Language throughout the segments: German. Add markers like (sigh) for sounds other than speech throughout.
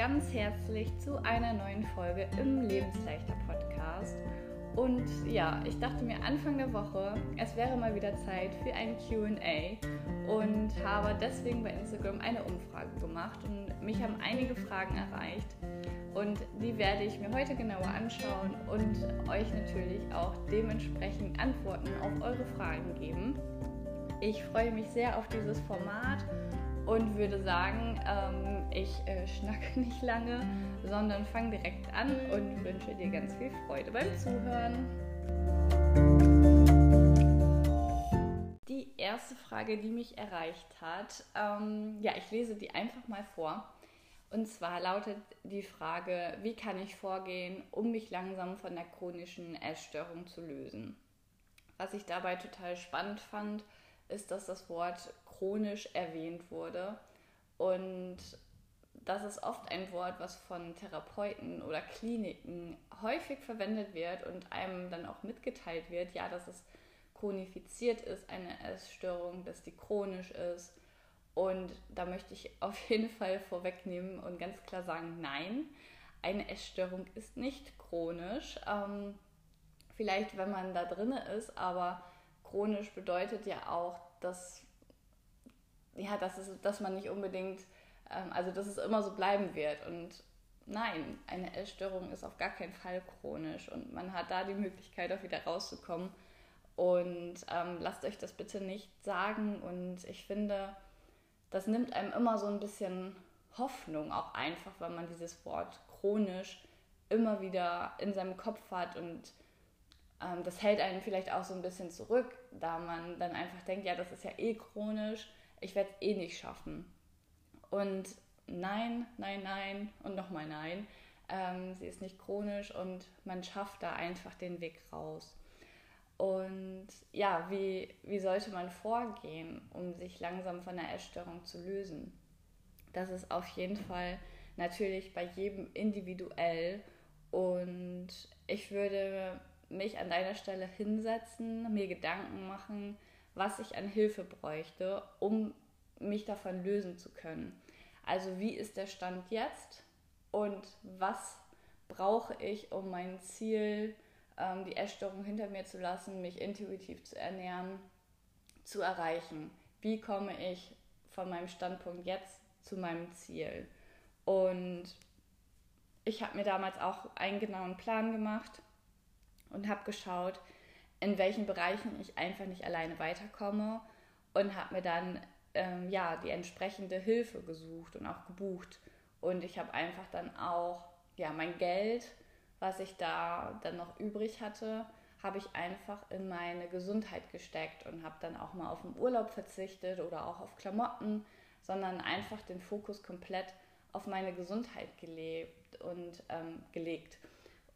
ganz herzlich zu einer neuen Folge im Lebensleichter Podcast. Und ja, ich dachte mir Anfang der Woche, es wäre mal wieder Zeit für ein QA und habe deswegen bei Instagram eine Umfrage gemacht und mich haben einige Fragen erreicht. Und die werde ich mir heute genauer anschauen und euch natürlich auch dementsprechend Antworten auf eure Fragen geben. Ich freue mich sehr auf dieses Format und würde sagen, ähm, ich äh, schnacke (laughs) nicht lange, sondern fange direkt an und wünsche dir ganz viel Freude beim Zuhören. Die erste Frage, die mich erreicht hat, ähm, ja, ich lese die einfach mal vor. Und zwar lautet die Frage, wie kann ich vorgehen, um mich langsam von der chronischen Essstörung zu lösen? Was ich dabei total spannend fand, ist, dass das Wort chronisch erwähnt wurde. Und das ist oft ein Wort, was von Therapeuten oder Kliniken häufig verwendet wird und einem dann auch mitgeteilt wird, ja, dass es chronifiziert ist, eine Essstörung, dass die chronisch ist. Und da möchte ich auf (laughs) jeden Fall vorwegnehmen und ganz klar sagen, nein, eine Essstörung ist nicht chronisch. Ähm, vielleicht, wenn man da drin ist, aber chronisch bedeutet ja auch, dass, ja, dass, es, dass man nicht unbedingt, ähm, also dass es immer so bleiben wird. Und nein, eine Essstörung ist auf gar keinen Fall chronisch und man hat da die Möglichkeit, auch wieder rauszukommen. Und ähm, lasst euch das bitte nicht sagen. Und ich finde, das nimmt einem immer so ein bisschen Hoffnung auch einfach, weil man dieses Wort chronisch immer wieder in seinem Kopf hat und ähm, das hält einen vielleicht auch so ein bisschen zurück, da man dann einfach denkt, ja, das ist ja eh chronisch, ich werde es eh nicht schaffen. Und nein, nein, nein und nochmal nein, ähm, sie ist nicht chronisch und man schafft da einfach den Weg raus. Und ja, wie, wie sollte man vorgehen, um sich langsam von der Essstörung zu lösen? Das ist auf jeden Fall natürlich bei jedem individuell. Und ich würde mich an deiner Stelle hinsetzen, mir Gedanken machen, was ich an Hilfe bräuchte, um mich davon lösen zu können. Also wie ist der Stand jetzt und was brauche ich, um mein Ziel, ähm, die Essstörung hinter mir zu lassen, mich intuitiv zu ernähren, zu erreichen? Wie komme ich von meinem Standpunkt jetzt zu meinem Ziel? Und ich habe mir damals auch einen genauen Plan gemacht und habe geschaut, in welchen Bereichen ich einfach nicht alleine weiterkomme und habe mir dann ähm, ja die entsprechende Hilfe gesucht und auch gebucht und ich habe einfach dann auch ja mein Geld, was ich da dann noch übrig hatte, habe ich einfach in meine Gesundheit gesteckt und habe dann auch mal auf den Urlaub verzichtet oder auch auf Klamotten, sondern einfach den Fokus komplett auf meine Gesundheit gelebt und ähm, gelegt.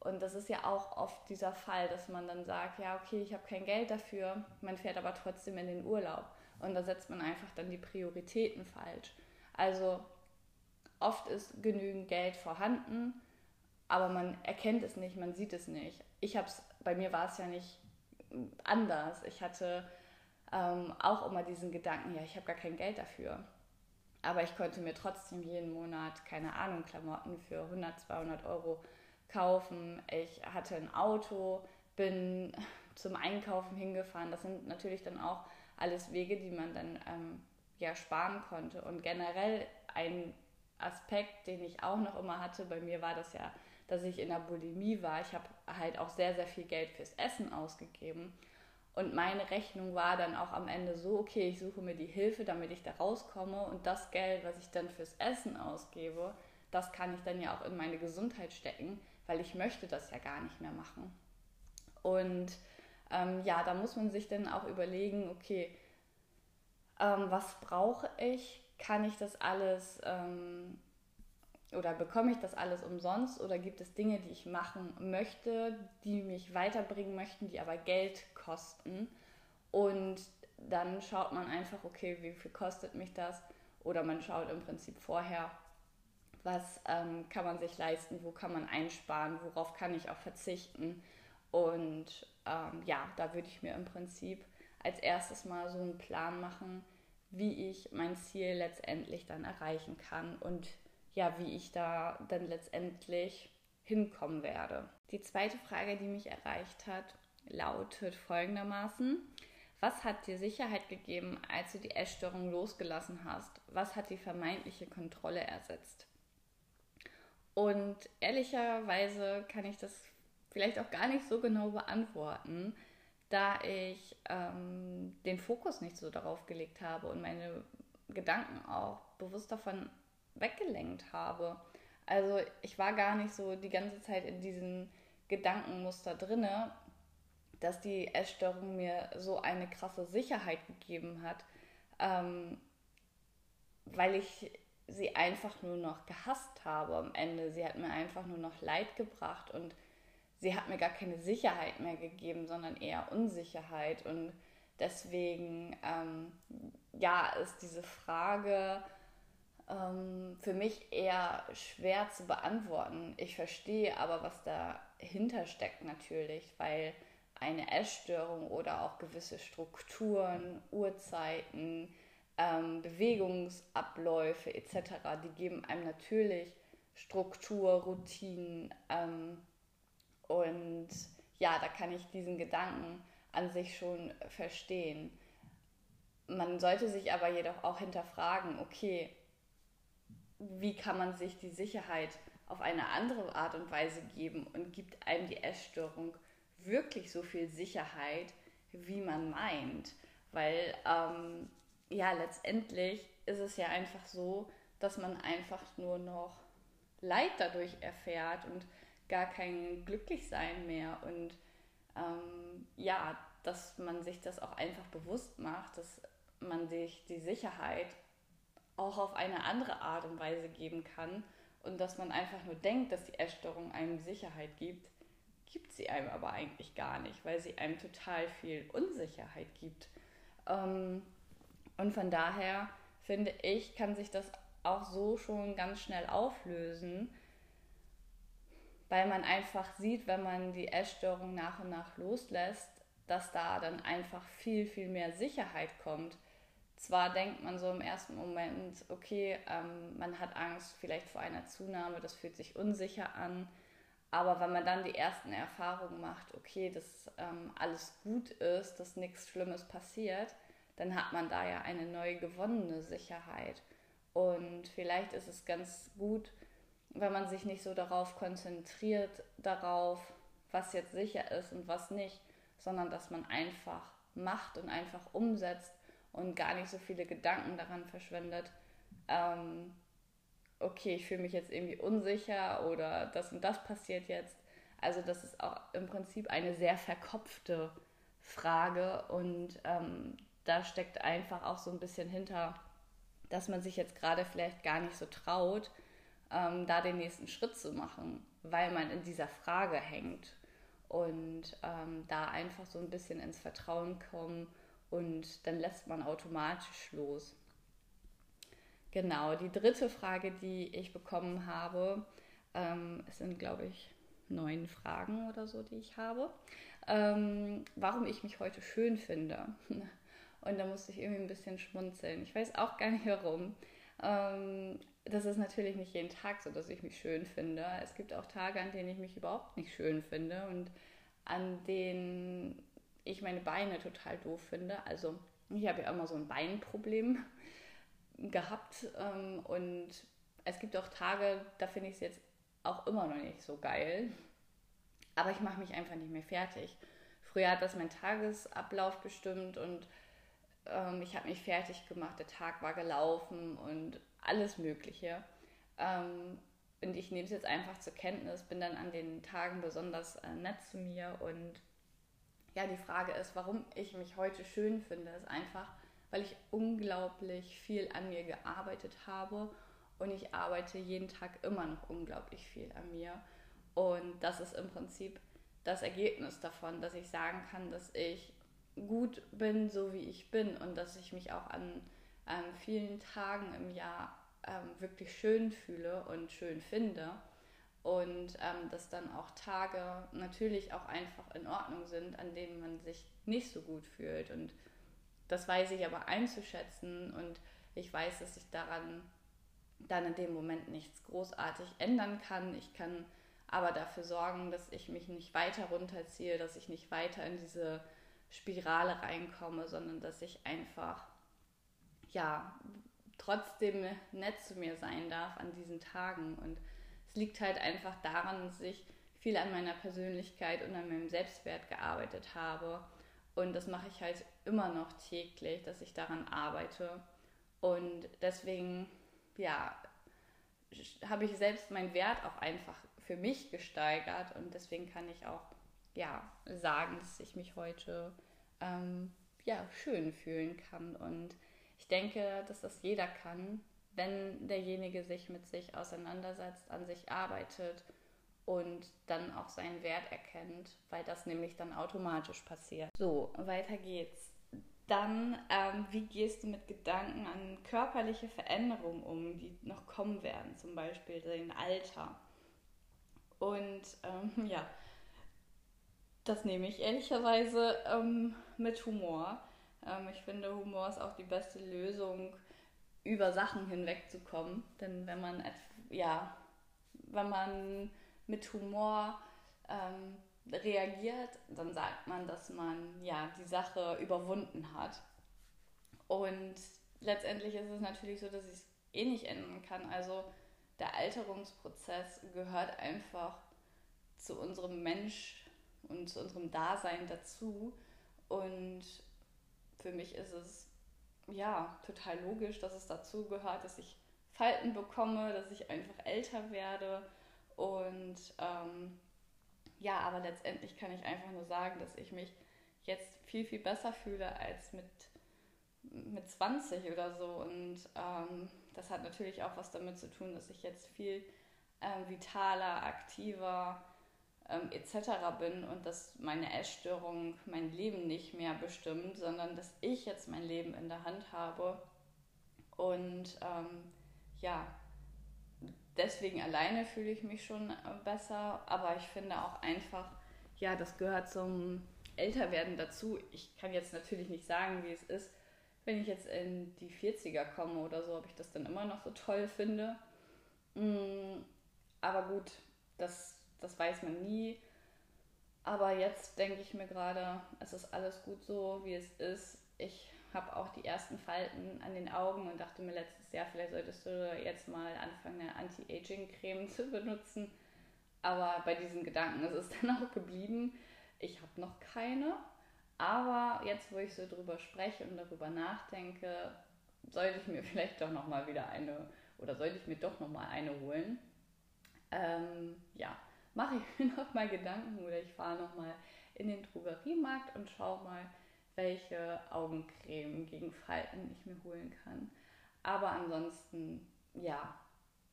Und das ist ja auch oft dieser Fall, dass man dann sagt, ja, okay, ich habe kein Geld dafür, man fährt aber trotzdem in den Urlaub. Und da setzt man einfach dann die Prioritäten falsch. Also oft ist genügend Geld vorhanden, aber man erkennt es nicht, man sieht es nicht. Ich habe es, bei mir war es ja nicht anders. Ich hatte ähm, auch immer diesen Gedanken, ja, ich habe gar kein Geld dafür. Aber ich konnte mir trotzdem jeden Monat, keine Ahnung, Klamotten für 100, 200 Euro kaufen. Ich hatte ein Auto, bin zum Einkaufen hingefahren. Das sind natürlich dann auch alles Wege, die man dann ähm, ja sparen konnte. Und generell ein Aspekt, den ich auch noch immer hatte, bei mir war das ja, dass ich in der Bulimie war. Ich habe halt auch sehr, sehr viel Geld fürs Essen ausgegeben. Und meine Rechnung war dann auch am Ende so, okay, ich suche mir die Hilfe, damit ich da rauskomme. Und das Geld, was ich dann fürs Essen ausgebe, das kann ich dann ja auch in meine Gesundheit stecken weil ich möchte das ja gar nicht mehr machen. Und ähm, ja, da muss man sich dann auch überlegen, okay, ähm, was brauche ich? Kann ich das alles ähm, oder bekomme ich das alles umsonst oder gibt es Dinge, die ich machen möchte, die mich weiterbringen möchten, die aber Geld kosten? Und dann schaut man einfach, okay, wie viel kostet mich das? Oder man schaut im Prinzip vorher, was ähm, kann man sich leisten, wo kann man einsparen, worauf kann ich auch verzichten. Und ähm, ja, da würde ich mir im Prinzip als erstes mal so einen Plan machen, wie ich mein Ziel letztendlich dann erreichen kann und ja, wie ich da dann letztendlich hinkommen werde. Die zweite Frage, die mich erreicht hat, lautet folgendermaßen. Was hat dir Sicherheit gegeben, als du die Essstörung losgelassen hast? Was hat die vermeintliche Kontrolle ersetzt? Und ehrlicherweise kann ich das vielleicht auch gar nicht so genau beantworten, da ich ähm, den Fokus nicht so darauf gelegt habe und meine Gedanken auch bewusst davon weggelenkt habe. Also ich war gar nicht so die ganze Zeit in diesem Gedankenmuster drinne, dass die Essstörung mir so eine krasse Sicherheit gegeben hat, ähm, weil ich sie einfach nur noch gehasst habe am Ende. Sie hat mir einfach nur noch Leid gebracht und sie hat mir gar keine Sicherheit mehr gegeben, sondern eher Unsicherheit. Und deswegen, ähm, ja, ist diese Frage ähm, für mich eher schwer zu beantworten. Ich verstehe aber, was dahinter steckt natürlich, weil eine Essstörung oder auch gewisse Strukturen, Uhrzeiten, ähm, Bewegungsabläufe etc., die geben einem natürlich Struktur, Routinen ähm, und ja, da kann ich diesen Gedanken an sich schon verstehen. Man sollte sich aber jedoch auch hinterfragen, okay, wie kann man sich die Sicherheit auf eine andere Art und Weise geben und gibt einem die Essstörung wirklich so viel Sicherheit, wie man meint. Weil ähm, ja, letztendlich ist es ja einfach so, dass man einfach nur noch Leid dadurch erfährt und gar kein Glücklichsein mehr. Und ähm, ja, dass man sich das auch einfach bewusst macht, dass man sich die Sicherheit auch auf eine andere Art und Weise geben kann und dass man einfach nur denkt, dass die Essstörung einem Sicherheit gibt, gibt sie einem aber eigentlich gar nicht, weil sie einem total viel Unsicherheit gibt. Ähm, und von daher finde ich, kann sich das auch so schon ganz schnell auflösen, weil man einfach sieht, wenn man die Essstörung nach und nach loslässt, dass da dann einfach viel, viel mehr Sicherheit kommt. Zwar denkt man so im ersten Moment, okay, ähm, man hat Angst vielleicht vor einer Zunahme, das fühlt sich unsicher an, aber wenn man dann die ersten Erfahrungen macht, okay, dass ähm, alles gut ist, dass nichts Schlimmes passiert, dann hat man da ja eine neu gewonnene Sicherheit. Und vielleicht ist es ganz gut, wenn man sich nicht so darauf konzentriert, darauf, was jetzt sicher ist und was nicht, sondern dass man einfach macht und einfach umsetzt und gar nicht so viele Gedanken daran verschwendet, ähm, okay, ich fühle mich jetzt irgendwie unsicher oder das und das passiert jetzt. Also das ist auch im Prinzip eine sehr verkopfte Frage und ähm, da steckt einfach auch so ein bisschen hinter, dass man sich jetzt gerade vielleicht gar nicht so traut, ähm, da den nächsten Schritt zu machen, weil man in dieser Frage hängt und ähm, da einfach so ein bisschen ins Vertrauen kommen und dann lässt man automatisch los. Genau, die dritte Frage, die ich bekommen habe, ähm, es sind, glaube ich, neun Fragen oder so, die ich habe, ähm, warum ich mich heute schön finde. (laughs) Und da musste ich irgendwie ein bisschen schmunzeln. Ich weiß auch gar nicht warum. Ähm, das ist natürlich nicht jeden Tag so, dass ich mich schön finde. Es gibt auch Tage, an denen ich mich überhaupt nicht schön finde und an denen ich meine Beine total doof finde. Also ich habe ja immer so ein Beinproblem (laughs) gehabt ähm, und es gibt auch Tage, da finde ich es jetzt auch immer noch nicht so geil. Aber ich mache mich einfach nicht mehr fertig. Früher hat das mein Tagesablauf bestimmt und ähm, ich habe mich fertig gemacht, der Tag war gelaufen und alles Mögliche. Ähm, und ich nehme es jetzt einfach zur Kenntnis, bin dann an den Tagen besonders äh, nett zu mir. Und ja, die Frage ist, warum ich mich heute schön finde, ist einfach, weil ich unglaublich viel an mir gearbeitet habe und ich arbeite jeden Tag immer noch unglaublich viel an mir. Und das ist im Prinzip das Ergebnis davon, dass ich sagen kann, dass ich gut bin, so wie ich bin und dass ich mich auch an, an vielen Tagen im Jahr ähm, wirklich schön fühle und schön finde und ähm, dass dann auch Tage natürlich auch einfach in Ordnung sind, an denen man sich nicht so gut fühlt und das weiß ich aber einzuschätzen und ich weiß, dass ich daran dann in dem Moment nichts großartig ändern kann. Ich kann aber dafür sorgen, dass ich mich nicht weiter runterziehe, dass ich nicht weiter in diese Spirale reinkomme, sondern dass ich einfach ja trotzdem nett zu mir sein darf an diesen Tagen. Und es liegt halt einfach daran, dass ich viel an meiner Persönlichkeit und an meinem Selbstwert gearbeitet habe. Und das mache ich halt immer noch täglich, dass ich daran arbeite. Und deswegen, ja, habe ich selbst meinen Wert auch einfach für mich gesteigert. Und deswegen kann ich auch, ja, sagen, dass ich mich heute, ähm, ja, schön fühlen kann. Und ich denke, dass das jeder kann, wenn derjenige sich mit sich auseinandersetzt, an sich arbeitet und dann auch seinen Wert erkennt, weil das nämlich dann automatisch passiert. So, weiter geht's. Dann, ähm, wie gehst du mit Gedanken an körperliche Veränderungen um, die noch kommen werden, zum Beispiel dein Alter? Und ähm, (laughs) ja, das nehme ich ehrlicherweise ähm, mit Humor. Ähm, ich finde, Humor ist auch die beste Lösung, über Sachen hinwegzukommen. Denn wenn man, ja, wenn man mit Humor ähm, reagiert, dann sagt man, dass man ja die Sache überwunden hat. Und letztendlich ist es natürlich so, dass ich es eh nicht ändern kann. Also der Alterungsprozess gehört einfach zu unserem Mensch und zu unserem Dasein dazu. Und für mich ist es ja total logisch, dass es dazu gehört, dass ich Falten bekomme, dass ich einfach älter werde und ähm, ja, aber letztendlich kann ich einfach nur sagen, dass ich mich jetzt viel, viel besser fühle als mit, mit 20 oder so. Und ähm, das hat natürlich auch was damit zu tun, dass ich jetzt viel ähm, vitaler, aktiver ähm, etc. bin und dass meine Essstörung mein Leben nicht mehr bestimmt, sondern dass ich jetzt mein Leben in der Hand habe. Und ähm, ja, deswegen alleine fühle ich mich schon äh, besser, aber ich finde auch einfach, ja, das gehört zum Älterwerden dazu. Ich kann jetzt natürlich nicht sagen, wie es ist, wenn ich jetzt in die 40er komme oder so, ob ich das dann immer noch so toll finde. Mm, aber gut, das, das weiß man nie. Aber jetzt denke ich mir gerade, es ist alles gut so, wie es ist. Ich habe auch die ersten Falten an den Augen und dachte mir letztes Jahr, vielleicht solltest du jetzt mal anfangen, eine Anti-Aging-Creme (laughs) zu benutzen. Aber bei diesen Gedanken ist es (laughs) dann auch geblieben. Ich habe noch keine. Aber jetzt, wo ich so drüber spreche und darüber nachdenke, sollte ich mir (laughs) vielleicht doch noch mal wieder eine oder sollte ich mir doch noch mal eine holen. Ähm, ja, mache ich (laughs) mir noch mal Gedanken oder ich fahre noch mal in den Drogeriemarkt und schaue mal, welche Augencreme gegen Falten ich mir holen kann. Aber ansonsten, ja,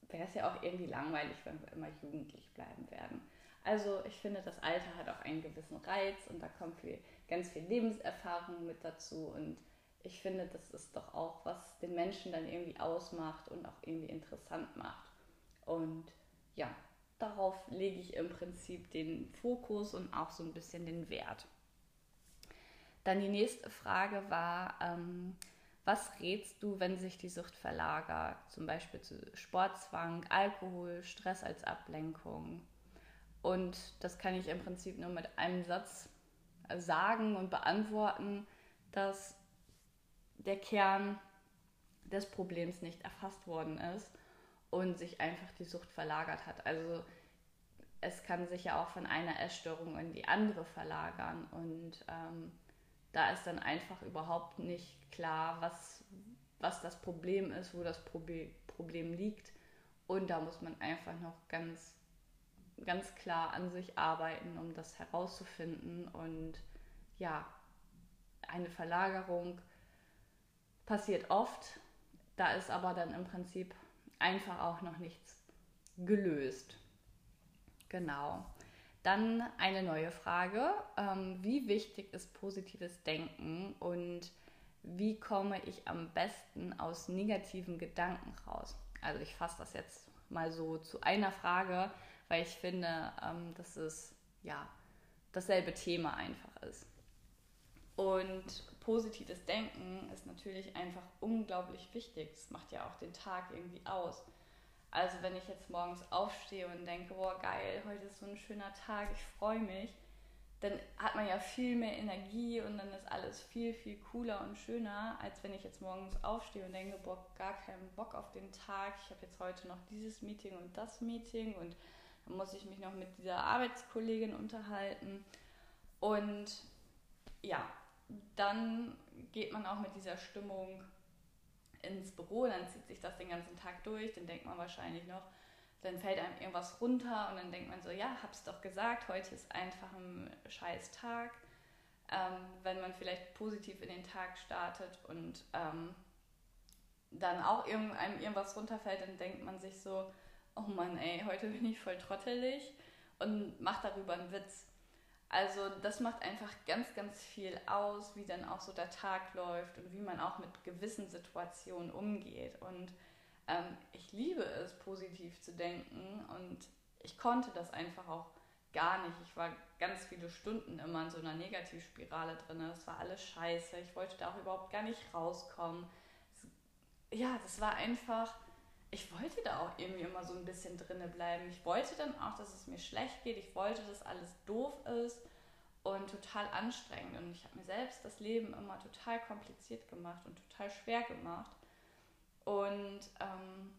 wäre es ja auch irgendwie langweilig, wenn wir immer jugendlich bleiben werden. Also ich finde, das Alter hat auch einen gewissen Reiz und da kommt viel, ganz viel Lebenserfahrung mit dazu und ich finde, das ist doch auch, was den Menschen dann irgendwie ausmacht und auch irgendwie interessant macht. Und ja, darauf lege ich im Prinzip den Fokus und auch so ein bisschen den Wert. Dann die nächste Frage war, ähm, was rätst du, wenn sich die Sucht verlagert? Zum Beispiel zu Sportzwang, Alkohol, Stress als Ablenkung. Und das kann ich im Prinzip nur mit einem Satz sagen und beantworten, dass der Kern des Problems nicht erfasst worden ist und sich einfach die Sucht verlagert hat. Also es kann sich ja auch von einer Essstörung in die andere verlagern und ähm, da ist dann einfach überhaupt nicht klar, was, was das Problem ist, wo das Problem liegt. Und da muss man einfach noch ganz, ganz klar an sich arbeiten, um das herauszufinden. Und ja, eine Verlagerung passiert oft. Da ist aber dann im Prinzip einfach auch noch nichts gelöst. Genau. Dann eine neue Frage. Ähm, wie wichtig ist positives Denken und wie komme ich am besten aus negativen Gedanken raus? Also ich fasse das jetzt mal so zu einer Frage, weil ich finde, ähm, dass es ja dasselbe Thema einfach ist. Und positives Denken ist natürlich einfach unglaublich wichtig. Das macht ja auch den Tag irgendwie aus. Also wenn ich jetzt morgens aufstehe und denke, boah geil, heute ist so ein schöner Tag, ich freue mich, dann hat man ja viel mehr Energie und dann ist alles viel, viel cooler und schöner, als wenn ich jetzt morgens aufstehe und denke, boah, gar keinen Bock auf den Tag, ich habe jetzt heute noch dieses Meeting und das Meeting und dann muss ich mich noch mit dieser Arbeitskollegin unterhalten. Und ja, dann geht man auch mit dieser Stimmung ins Büro, dann zieht sich das den ganzen Tag durch, dann denkt man wahrscheinlich noch, dann fällt einem irgendwas runter und dann denkt man so, ja, hab's doch gesagt, heute ist einfach ein scheiß Tag. Ähm, wenn man vielleicht positiv in den Tag startet und ähm, dann auch einem irgendwas runterfällt, dann denkt man sich so, oh Mann, ey, heute bin ich voll trottelig und macht darüber einen Witz. Also das macht einfach ganz, ganz viel aus, wie dann auch so der Tag läuft und wie man auch mit gewissen Situationen umgeht. Und ähm, ich liebe es, positiv zu denken und ich konnte das einfach auch gar nicht. Ich war ganz viele Stunden immer in so einer Negativspirale drin. Es war alles scheiße. Ich wollte da auch überhaupt gar nicht rauskommen. Ja, das war einfach ich wollte da auch irgendwie immer so ein bisschen drinne bleiben. Ich wollte dann auch, dass es mir schlecht geht. Ich wollte, dass alles doof ist und total anstrengend. Und ich habe mir selbst das Leben immer total kompliziert gemacht und total schwer gemacht. Und ähm,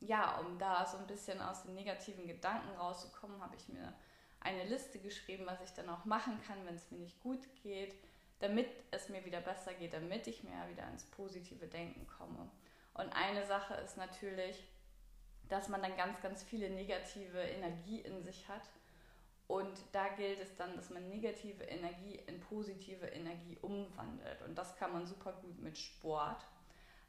ja, um da so ein bisschen aus den negativen Gedanken rauszukommen, habe ich mir eine Liste geschrieben, was ich dann auch machen kann, wenn es mir nicht gut geht, damit es mir wieder besser geht, damit ich mehr wieder ins positive Denken komme. Und eine Sache ist natürlich, dass man dann ganz, ganz viele negative Energie in sich hat. Und da gilt es dann, dass man negative Energie in positive Energie umwandelt. Und das kann man super gut mit Sport.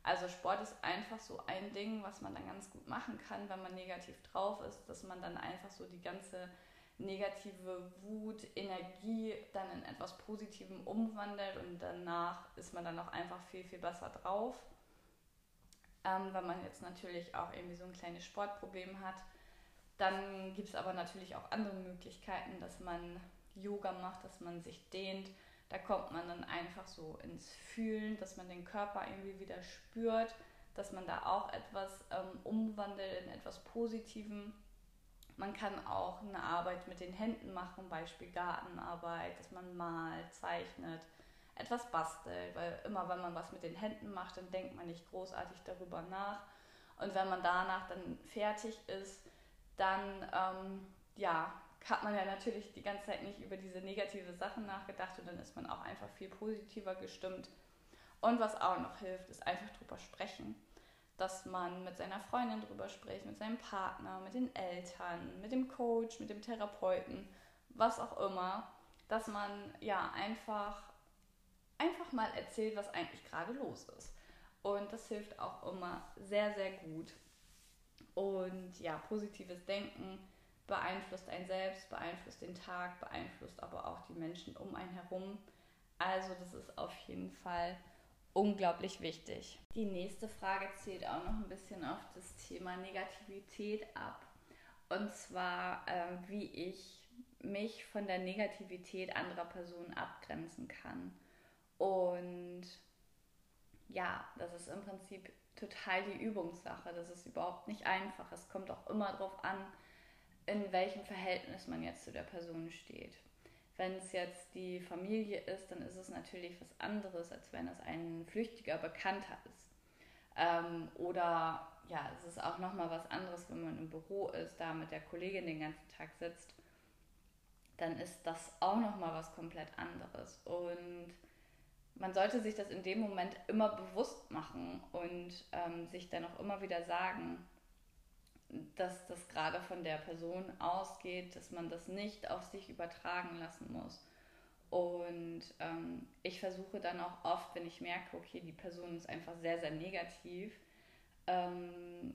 Also Sport ist einfach so ein Ding, was man dann ganz gut machen kann, wenn man negativ drauf ist, dass man dann einfach so die ganze negative Wut, Energie dann in etwas Positivem umwandelt und danach ist man dann auch einfach viel, viel besser drauf. Ähm, wenn man jetzt natürlich auch irgendwie so ein kleines Sportproblem hat. Dann gibt es aber natürlich auch andere Möglichkeiten, dass man Yoga macht, dass man sich dehnt. Da kommt man dann einfach so ins Fühlen, dass man den Körper irgendwie wieder spürt, dass man da auch etwas ähm, umwandelt in etwas Positivem. Man kann auch eine Arbeit mit den Händen machen, Beispiel Gartenarbeit, dass man malt, zeichnet, etwas bastelt, weil immer wenn man was mit den Händen macht, dann denkt man nicht großartig darüber nach. Und wenn man danach dann fertig ist, dann ähm, ja, hat man ja natürlich die ganze Zeit nicht über diese negative Sachen nachgedacht und dann ist man auch einfach viel positiver gestimmt. Und was auch noch hilft, ist einfach drüber sprechen. Dass man mit seiner Freundin drüber spricht, mit seinem Partner, mit den Eltern, mit dem Coach, mit dem Therapeuten, was auch immer. Dass man ja einfach einfach mal erzählt, was eigentlich gerade los ist. Und das hilft auch immer sehr, sehr gut. Und ja, positives Denken beeinflusst einen selbst, beeinflusst den Tag, beeinflusst aber auch die Menschen um einen herum. Also das ist auf jeden Fall unglaublich wichtig. Die nächste Frage zielt auch noch ein bisschen auf das Thema Negativität ab. Und zwar, äh, wie ich mich von der Negativität anderer Personen abgrenzen kann. Und ja, das ist im Prinzip total die Übungssache. Das ist überhaupt nicht einfach. Es kommt auch immer darauf an, in welchem Verhältnis man jetzt zu der Person steht. Wenn es jetzt die Familie ist, dann ist es natürlich was anderes, als wenn es ein flüchtiger Bekannter ist. Ähm, oder ja, es ist auch nochmal was anderes, wenn man im Büro ist, da mit der Kollegin den ganzen Tag sitzt. Dann ist das auch nochmal was komplett anderes. Und man sollte sich das in dem Moment immer bewusst machen und ähm, sich dann auch immer wieder sagen, dass das gerade von der Person ausgeht, dass man das nicht auf sich übertragen lassen muss. Und ähm, ich versuche dann auch oft, wenn ich merke, okay, die Person ist einfach sehr, sehr negativ, ähm,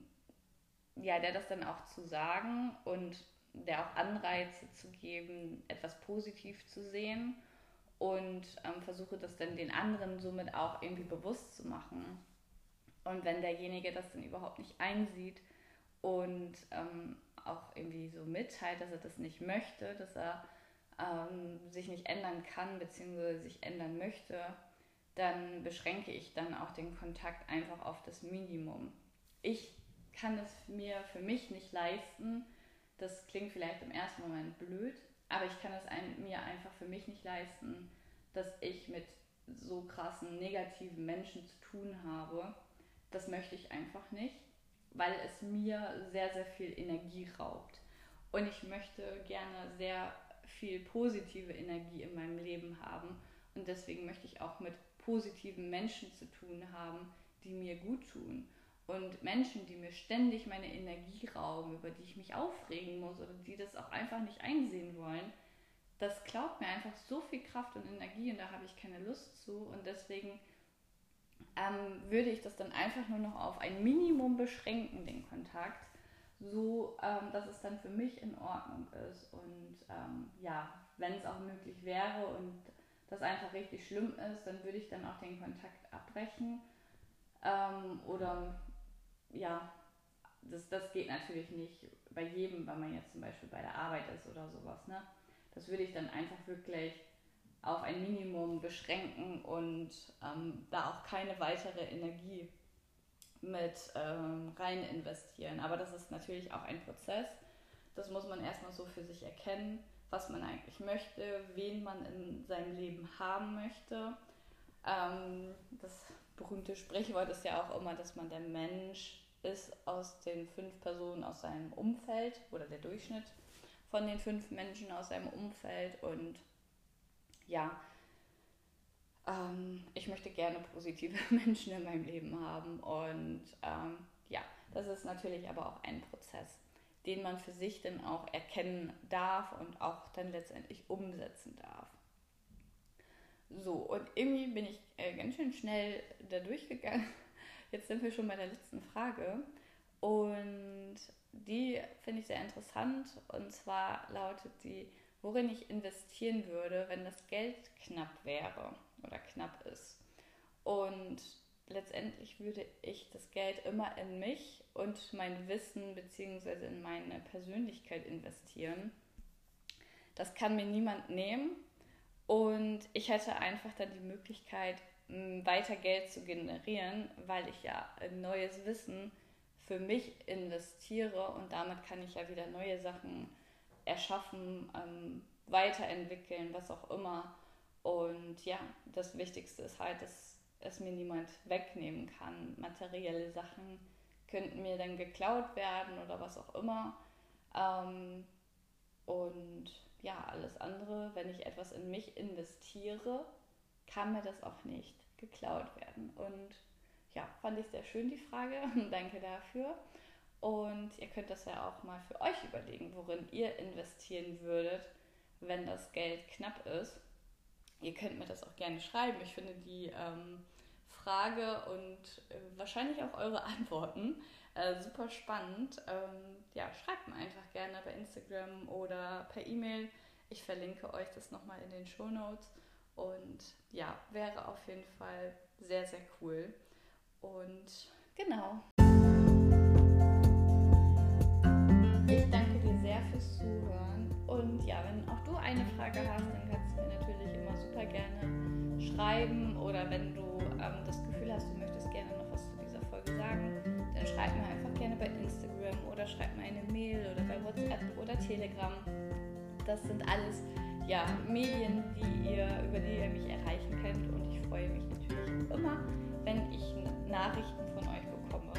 ja, der das dann auch zu sagen und der auch Anreize zu geben, etwas positiv zu sehen und ähm, versuche das dann den anderen somit auch irgendwie bewusst zu machen. Und wenn derjenige das dann überhaupt nicht einsieht und ähm, auch irgendwie so mitteilt, dass er das nicht möchte, dass er ähm, sich nicht ändern kann bzw. sich ändern möchte, dann beschränke ich dann auch den Kontakt einfach auf das Minimum. Ich kann es mir für mich nicht leisten, das klingt vielleicht im ersten Moment blöd, aber ich kann es mir einfach für mich nicht leisten, dass ich mit so krassen negativen Menschen zu tun habe. Das möchte ich einfach nicht, weil es mir sehr, sehr viel Energie raubt. Und ich möchte gerne sehr viel positive Energie in meinem Leben haben. Und deswegen möchte ich auch mit positiven Menschen zu tun haben, die mir gut tun. Und Menschen, die mir ständig meine Energie rauben, über die ich mich aufregen muss oder die das auch einfach nicht einsehen wollen, das klaut mir einfach so viel Kraft und Energie und da habe ich keine Lust zu. Und deswegen ähm, würde ich das dann einfach nur noch auf ein Minimum beschränken, den Kontakt, so ähm, dass es dann für mich in Ordnung ist. Und ähm, ja, wenn es auch möglich wäre und das einfach richtig schlimm ist, dann würde ich dann auch den Kontakt abbrechen. Ähm, oder ja, das, das geht natürlich nicht bei jedem, wenn man jetzt zum Beispiel bei der Arbeit ist oder sowas. Ne? Das würde ich dann einfach wirklich auf ein Minimum beschränken und ähm, da auch keine weitere Energie mit ähm, rein investieren. Aber das ist natürlich auch ein Prozess. Das muss man erstmal so für sich erkennen, was man eigentlich möchte, wen man in seinem Leben haben möchte. Ähm, das berühmte Sprichwort ist ja auch immer, dass man der Mensch ist aus den fünf Personen aus seinem Umfeld oder der Durchschnitt von den fünf Menschen aus seinem Umfeld. Und ja, ähm, ich möchte gerne positive (laughs) Menschen in meinem Leben haben. Und ähm, ja, das ist natürlich aber auch ein Prozess, den man für sich dann auch erkennen darf und auch dann letztendlich umsetzen darf. So, und irgendwie bin ich äh, ganz schön schnell da durchgegangen. (laughs) Jetzt sind wir schon bei der letzten Frage. Und die finde ich sehr interessant. Und zwar lautet die, worin ich investieren würde, wenn das Geld knapp wäre oder knapp ist. Und letztendlich würde ich das Geld immer in mich und mein Wissen bzw. in meine Persönlichkeit investieren. Das kann mir niemand nehmen. Und ich hätte einfach dann die Möglichkeit, weiter Geld zu generieren, weil ich ja neues Wissen für mich investiere und damit kann ich ja wieder neue Sachen erschaffen, ähm, weiterentwickeln, was auch immer. Und ja, das Wichtigste ist halt, dass es mir niemand wegnehmen kann. Materielle Sachen könnten mir dann geklaut werden oder was auch immer. Ähm, und ja, alles andere, wenn ich etwas in mich investiere, kann mir das auch nicht geklaut werden. Und ja, fand ich sehr schön die Frage. (laughs) Danke dafür. Und ihr könnt das ja auch mal für euch überlegen, worin ihr investieren würdet, wenn das Geld knapp ist. Ihr könnt mir das auch gerne schreiben. Ich finde die ähm, Frage und äh, wahrscheinlich auch eure (laughs) Antworten äh, super spannend. Ähm, ja, schreibt mir einfach gerne bei Instagram oder per E-Mail. Ich verlinke euch das nochmal in den Show Notes. Und ja, wäre auf jeden Fall sehr, sehr cool. Und genau. Ich danke dir sehr fürs Zuhören. Und ja, wenn auch du eine Frage hast, dann kannst du mir natürlich immer super gerne schreiben. Oder wenn du ähm, das Gefühl hast, du möchtest gerne noch was Folge sagen, dann schreib mir einfach gerne bei Instagram oder schreib mir eine Mail oder bei WhatsApp oder Telegram. Das sind alles ja, Medien, die ihr, über die ihr mich erreichen könnt. Und ich freue mich natürlich immer, wenn ich Nachrichten von euch bekomme.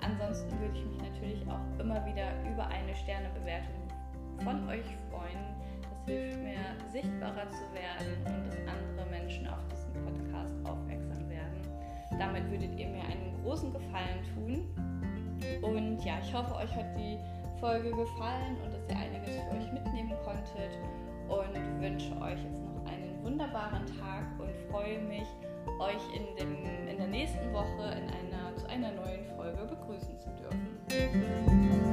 Ansonsten würde ich mich natürlich auch immer wieder über eine Sternebewertung von euch freuen. Das hilft mir, sichtbarer zu werden und dass andere Menschen auf diesen Podcast aufmerksam werden. Damit würdet ihr mir einen großen Gefallen tun. Und ja, ich hoffe, euch hat die Folge gefallen und dass ihr einiges für euch mitnehmen konntet und wünsche euch jetzt noch einen wunderbaren Tag und freue mich, euch in, dem, in der nächsten Woche in einer, zu einer neuen Folge begrüßen zu dürfen.